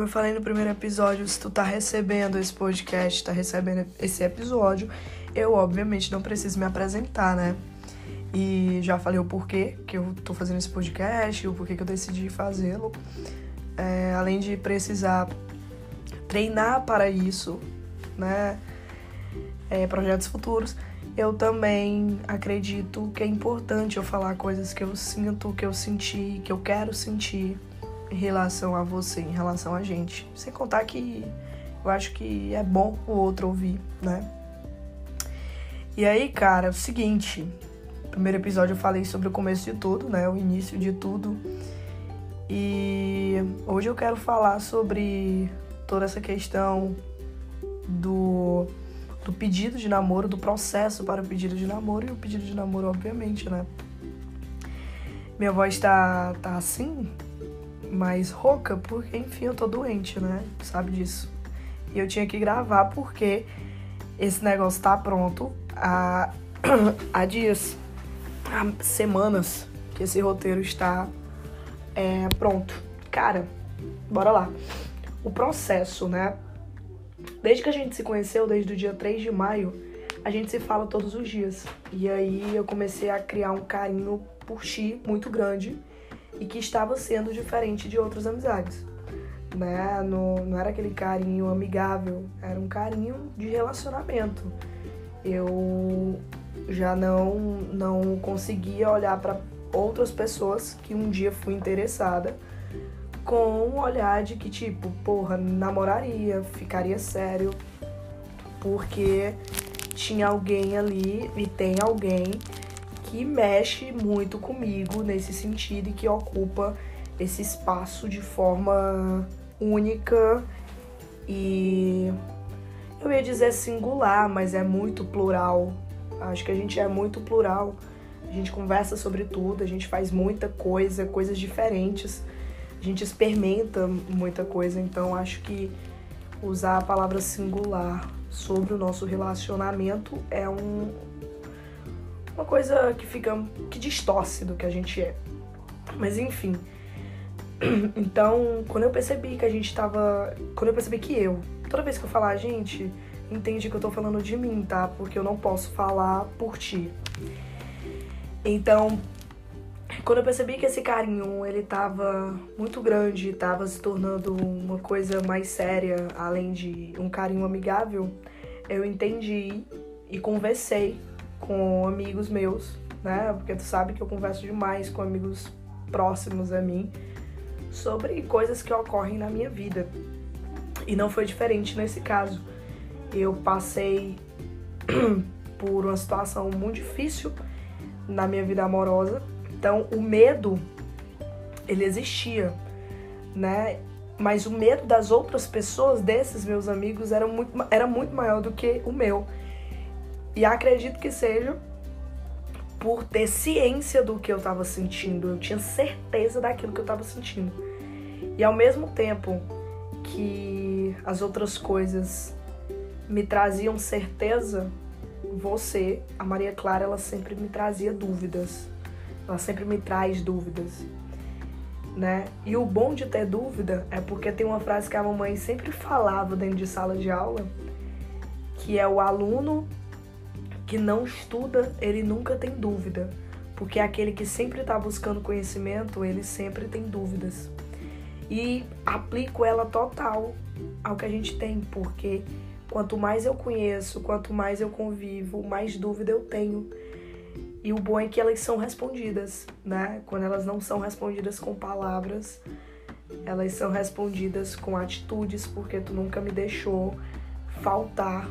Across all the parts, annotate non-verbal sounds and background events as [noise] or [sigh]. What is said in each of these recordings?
Como eu falei no primeiro episódio, se tu tá recebendo esse podcast, tá recebendo esse episódio, eu obviamente não preciso me apresentar, né? E já falei o porquê que eu tô fazendo esse podcast, o porquê que eu decidi fazê-lo. É, além de precisar treinar para isso, né? É, projetos futuros, eu também acredito que é importante eu falar coisas que eu sinto, que eu senti, que eu quero sentir em relação a você, em relação a gente. Sem contar que eu acho que é bom o outro ouvir, né? E aí, cara, é o seguinte, no primeiro episódio eu falei sobre o começo de tudo, né? O início de tudo. E hoje eu quero falar sobre toda essa questão do, do pedido de namoro, do processo para o pedido de namoro e o pedido de namoro, obviamente, né? Minha voz tá, tá assim, mais rouca, porque enfim eu tô doente, né? Sabe disso. E eu tinha que gravar porque esse negócio tá pronto há, [clears throat] há dias, há semanas que esse roteiro está é, pronto. Cara, bora lá. O processo, né? Desde que a gente se conheceu, desde o dia 3 de maio, a gente se fala todos os dias. E aí eu comecei a criar um carinho por ti muito grande e que estava sendo diferente de outras amizades. Né? Não, não era aquele carinho amigável, era um carinho de relacionamento. Eu já não, não conseguia olhar para outras pessoas que um dia fui interessada com um olhar de que, tipo, porra, namoraria, ficaria sério, porque tinha alguém ali e tem alguém que mexe muito comigo nesse sentido e que ocupa esse espaço de forma única e eu ia dizer singular, mas é muito plural. Acho que a gente é muito plural. A gente conversa sobre tudo, a gente faz muita coisa, coisas diferentes. A gente experimenta muita coisa, então acho que usar a palavra singular sobre o nosso relacionamento é um, uma coisa que fica que distorce do que a gente é. Mas enfim. [clears throat] Então, quando eu percebi que a gente tava, quando eu percebi que eu, toda vez que eu falar, gente, entende que eu tô falando de mim, tá? Porque eu não posso falar por ti. Então, quando eu percebi que esse carinho, ele tava muito grande, tava se tornando uma coisa mais séria, além de um carinho amigável, eu entendi e conversei com amigos meus, né? Porque tu sabe que eu converso demais com amigos próximos a mim sobre coisas que ocorrem na minha vida. E não foi diferente nesse caso. Eu passei [clears throat] por uma situação muito difícil na minha vida amorosa. Então, o medo ele existia, né? Mas o medo das outras pessoas, desses meus amigos, era muito, era muito maior do que o meu. E acredito que seja por ter ciência do que eu estava sentindo. Eu tinha certeza daquilo que eu estava sentindo. E ao mesmo tempo que as outras coisas me traziam certeza, você, a Maria Clara, ela sempre me trazia dúvidas. Ela sempre me traz dúvidas. Né? E o bom de ter dúvida é porque tem uma frase que a mamãe sempre falava dentro de sala de aula, que é o aluno que não estuda, ele nunca tem dúvida, porque aquele que sempre está buscando conhecimento, ele sempre tem dúvidas. E aplico ela total ao que a gente tem, porque quanto mais eu conheço, quanto mais eu convivo, mais dúvida eu tenho. E o bom é que elas são respondidas, né? Quando elas não são respondidas com palavras, elas são respondidas com atitudes, porque tu nunca me deixou faltar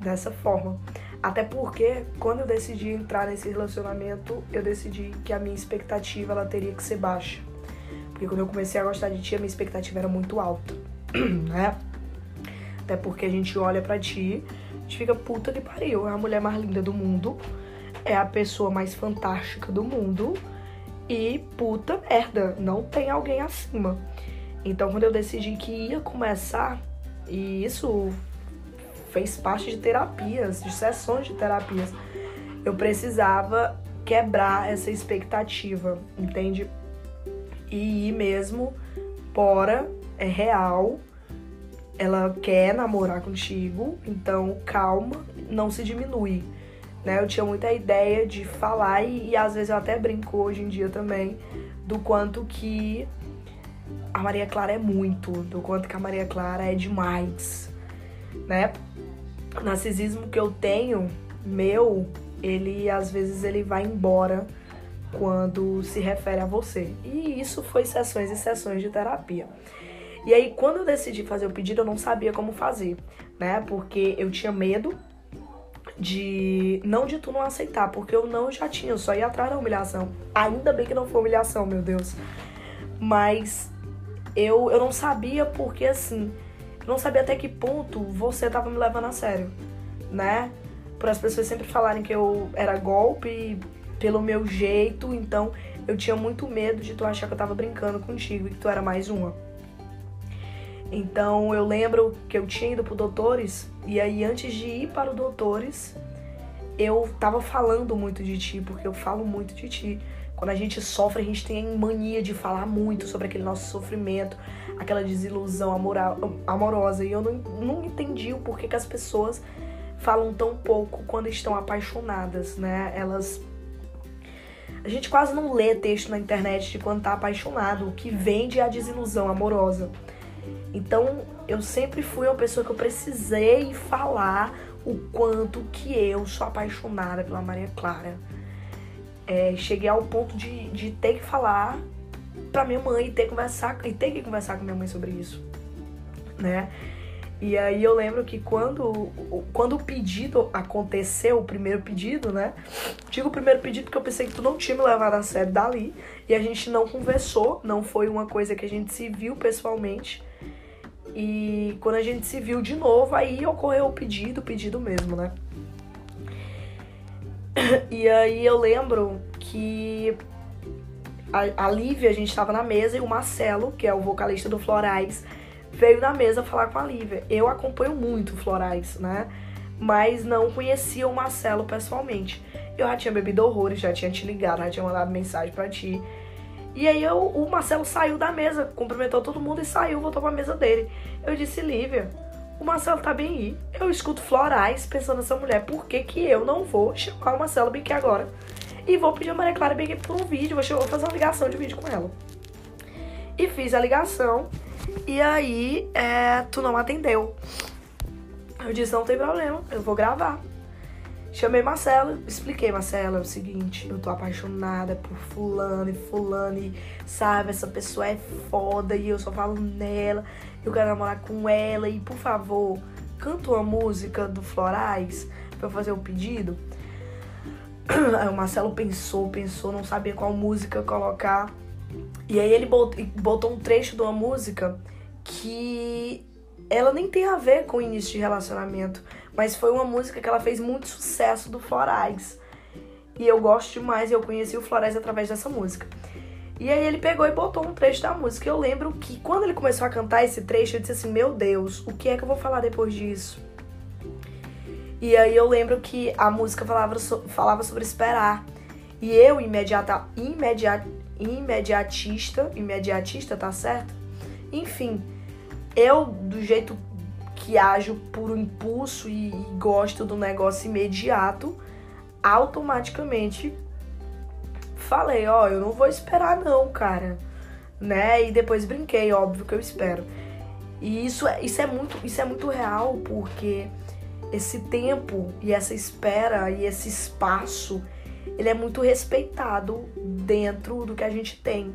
dessa forma. Até porque quando eu decidi entrar nesse relacionamento, eu decidi que a minha expectativa ela teria que ser baixa. Porque quando eu comecei a gostar de ti, a minha expectativa era muito alta, [clears throat] né? Até porque a gente olha para ti, a gente fica puta que pariu, é a mulher mais linda do mundo, é a pessoa mais fantástica do mundo e puta merda, não tem alguém acima. Então quando eu decidi que ia começar, e isso fez parte de terapias, de sessões de terapias. Eu precisava quebrar essa expectativa, entende? E ir mesmo, fora, é real, ela quer namorar contigo, então calma, não se diminui. Né? Eu tinha muita ideia de falar e, e às vezes eu até brinco hoje em dia também do quanto que a Maria Clara é muito, do quanto que a Maria Clara é demais, né? Narcisismo que eu tenho, meu, ele às vezes ele vai embora quando se refere a você. E isso foi sessões e sessões de terapia. E aí, quando eu decidi fazer o pedido, eu não sabia como fazer, né? Porque eu tinha medo de. Não de tu não aceitar, porque eu não já tinha, eu só ia atrás da humilhação. Ainda bem que não foi humilhação, meu Deus. Mas eu, eu não sabia porque assim. Não sabia até que ponto você tava me levando a sério, né? Por as pessoas sempre falarem que eu era golpe pelo meu jeito, então eu tinha muito medo de tu achar que eu tava brincando contigo e que tu era mais uma. Então eu lembro que eu tinha ido pro Doutores e aí antes de ir para o Doutores, eu tava falando muito de ti, porque eu falo muito de ti. Quando a gente sofre, a gente tem mania de falar muito sobre aquele nosso sofrimento, aquela desilusão amorosa. E eu não, não entendi o porquê que as pessoas falam tão pouco quando estão apaixonadas, né? Elas a gente quase não lê texto na internet de quando tá apaixonado, o que vende é a desilusão amorosa. Então, eu sempre fui uma pessoa que eu precisei falar o quanto que eu sou apaixonada pela Maria Clara. É, cheguei ao ponto de, de ter que falar pra minha mãe e ter, conversar, e ter que conversar com minha mãe sobre isso, né? E aí eu lembro que quando, quando o pedido aconteceu, o primeiro pedido, né? Digo o primeiro pedido porque eu pensei que tu não tinha me levado a sério dali. E a gente não conversou, não foi uma coisa que a gente se viu pessoalmente. E quando a gente se viu de novo, aí ocorreu o pedido, o pedido mesmo, né? [coughs] E aí eu lembro que a, a Lívia, a gente tava na mesa e o Marcelo, que é o vocalista do Florais, veio na mesa falar com a Lívia. Eu acompanho muito Florais, né? Mas não conhecia o Marcelo pessoalmente. Eu já tinha bebido horrores, já tinha te ligado, já tinha mandado mensagem para ti. E aí eu, o Marcelo saiu da mesa, cumprimentou todo mundo e saiu, voltou pra mesa dele. Eu disse, Lívia, o Marcelo tá bem aí. Eu escuto florais pensando nessa mulher, por que, que eu não vou chamar o Marcelo aqui agora? E vou pedir a Maria Clara aqui por um vídeo, vou fazer uma ligação de vídeo com ela. E fiz a ligação, e aí é, tu não atendeu. Eu disse, não tem problema, eu vou gravar. Chamei Marcela, expliquei, Marcela, é o seguinte, eu tô apaixonada por fulano e fulano e, sabe, essa pessoa é foda e eu só falo nela, eu quero namorar com ela e, por favor, canta uma música do Florais pra eu fazer o um pedido. [clears throat] Aí o Marcelo pensou, pensou, não sabia qual música colocar. E aí ele botou um trecho de uma música que ela nem tem a ver com início de relacionamento, mas foi uma música que ela fez muito sucesso do Florais. E eu gosto demais, e eu conheci o Florais através dessa música. E aí ele pegou e botou um trecho da música. Eu lembro que quando ele começou a cantar esse trecho, eu disse assim: "Meu Deus, o que é que eu vou falar depois disso?" E aí eu lembro que a música falava, so, falava sobre esperar. E eu, imediata, imediat, imediatista, imediatista, tá certo? Enfim, eu, do jeito que ajo por impulso e, e gosto do negócio imediato, automaticamente falei, ó, oh, eu não vou esperar não, cara. Né? E depois brinquei, óbvio que eu espero. E isso é, isso é muito, isso é muito real, porque esse tempo e essa espera e esse espaço, ele é muito respeitado dentro do que a gente tem,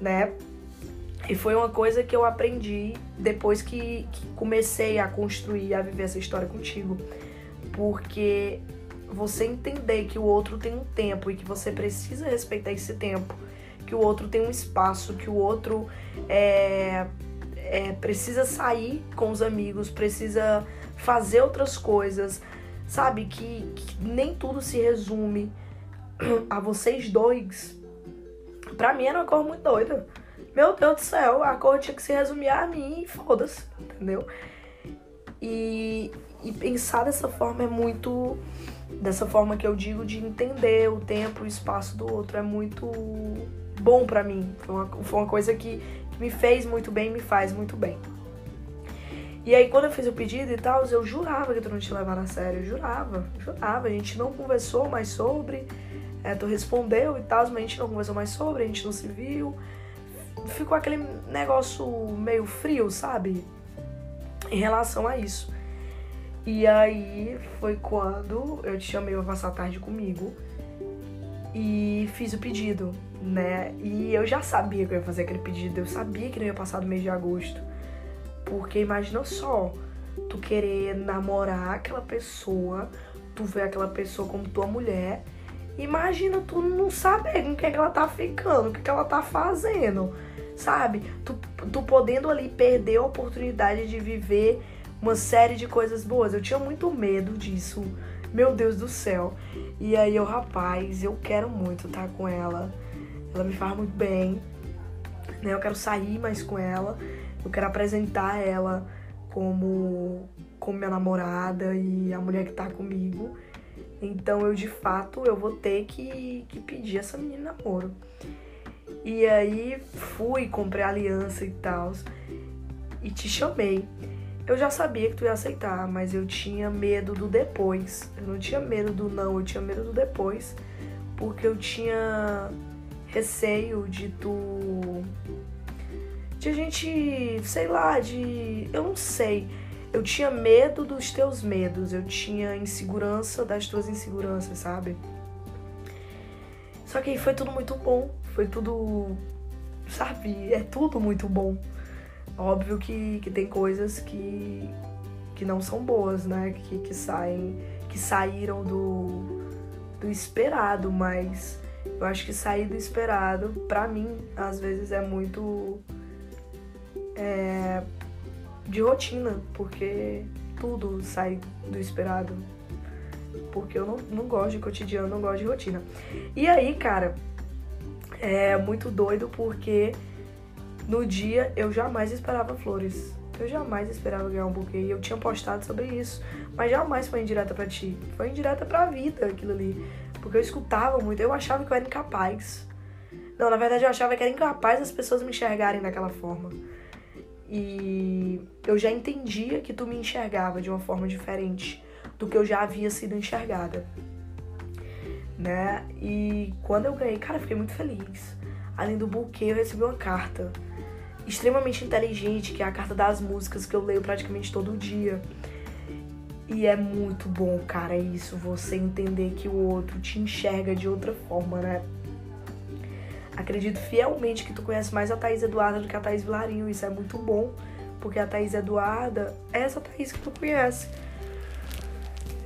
né? E foi uma coisa que eu aprendi depois que, que comecei a construir, a viver essa história contigo. Porque você entender que o outro tem um tempo e que você precisa respeitar esse tempo, que o outro tem um espaço, que o outro é, é, precisa sair com os amigos, precisa fazer outras coisas, sabe? Que, que nem tudo se resume a vocês dois. Pra mim era uma coisa muito doida meu Deus do céu, a cor tinha que se resumir a mim e foda-se, entendeu? E, e pensar dessa forma é muito. Dessa forma que eu digo de entender o tempo e o espaço do outro é muito bom para mim. Foi uma, foi uma coisa que, que me fez muito bem me faz muito bem. E aí, quando eu fiz o pedido e tal, eu jurava que tu não te levar a sério. Eu jurava, jurava. A gente não conversou mais sobre. É, tu respondeu e tal, mas a gente não conversou mais sobre, a gente não se viu. Ficou aquele negócio meio frio, sabe? Em relação a isso. E aí foi quando eu te chamei pra passar a tarde comigo e fiz o pedido, né? E eu já sabia que eu ia fazer aquele pedido, eu sabia que não ia passar do mês de agosto. Porque imagina só, tu querer namorar aquela pessoa, tu ver aquela pessoa como tua mulher, imagina tu não saber com quem é que ela tá ficando, o que, que ela tá fazendo, sabe? Tu, tu podendo ali perder a oportunidade de viver uma série de coisas boas. Eu tinha muito medo disso, meu Deus do céu. E aí eu, rapaz, eu quero muito estar com ela. Ela me faz muito bem, né? Eu quero sair mais com ela. Eu quero apresentar ela como, como minha namorada e a mulher que tá comigo. Então eu de fato eu vou ter que, que pedir essa menina namoro. E aí fui, comprei aliança e tal. E te chamei. Eu já sabia que tu ia aceitar, mas eu tinha medo do depois. Eu não tinha medo do não, eu tinha medo do depois. Porque eu tinha receio de tu de a gente, sei lá, de. Eu não sei. Eu tinha medo dos teus medos, eu tinha insegurança das tuas inseguranças, sabe? Só que foi tudo muito bom, foi tudo. Sabe? É tudo muito bom. Óbvio que, que tem coisas que, que não são boas, né? Que, que saem. que saíram do, do esperado, mas eu acho que sair do esperado, pra mim, às vezes é muito é, de rotina, porque tudo sai do esperado. Porque eu não, não gosto de cotidiano, não gosto de rotina. E aí, cara, é muito doido porque no dia eu jamais esperava flores. Eu jamais esperava ganhar um buquê. E eu tinha postado sobre isso. Mas jamais foi indireta para ti. Foi indireta pra vida aquilo ali. Porque eu escutava muito. Eu achava que eu era incapaz. Não, na verdade eu achava que era incapaz as pessoas me enxergarem daquela forma. E eu já entendia que tu me enxergava de uma forma diferente do que eu já havia sido enxergada. Né? E quando eu ganhei, cara, eu fiquei muito feliz. Além do buquê, eu recebi uma carta extremamente inteligente, que é a carta das músicas que eu leio praticamente todo dia. E é muito bom, cara, isso, você entender que o outro te enxerga de outra forma, né? Acredito fielmente que tu conhece mais a Thaís Eduarda do que a Thaís Vilarinho. Isso é muito bom, porque a Thaís Eduarda é essa Thaís que tu conhece.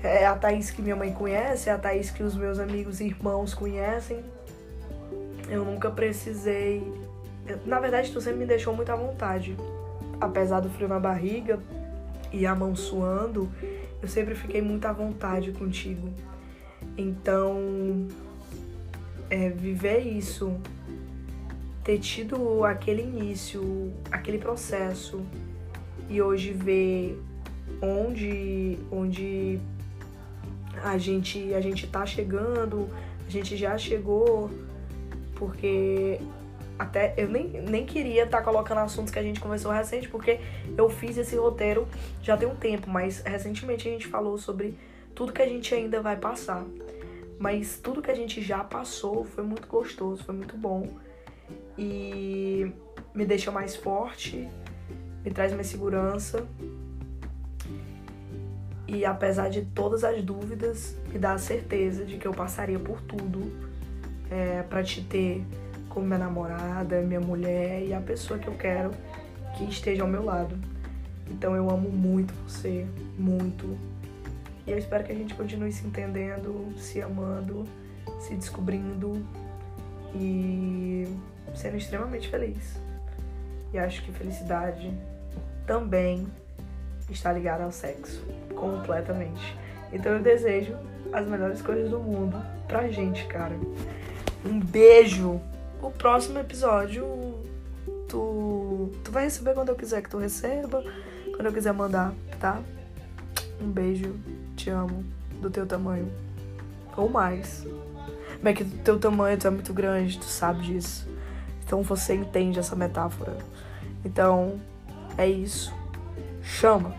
É a Thaís que minha mãe conhece, é a Thaís que os meus amigos e irmãos conhecem. Eu nunca precisei. Na verdade, tu sempre me deixou muito à vontade. Apesar do frio na barriga e a mão suando, eu sempre fiquei muito à vontade contigo. Então, é, viver isso ter tido aquele início, aquele processo e hoje ver onde onde a gente a gente tá chegando, a gente já chegou, porque até eu nem, nem queria estar tá colocando assuntos que a gente conversou recente, porque eu fiz esse roteiro já tem um tempo, mas recentemente a gente falou sobre tudo que a gente ainda vai passar. Mas tudo que a gente já passou foi muito gostoso, foi muito bom e me deixa mais forte, me traz mais segurança. E apesar de todas as dúvidas, me dá a certeza de que eu passaria por tudo é, para te ter como minha namorada, minha mulher e a pessoa que eu quero que esteja ao meu lado. Então eu amo muito você, muito. E eu espero que a gente continue se entendendo, se amando, se descobrindo e sendo extremamente feliz. E acho que felicidade também está ligada ao sexo, completamente. Então eu desejo as melhores coisas do mundo pra gente, cara. Um beijo. O próximo episódio tu tu vai receber quando eu quiser que tu receba, quando eu quiser mandar, tá? Um beijo. Te amo do teu tamanho ou mais. Mas é que do teu tamanho tu é muito grande, tu sabe disso. Então você entende essa metáfora. Então é isso. Chama!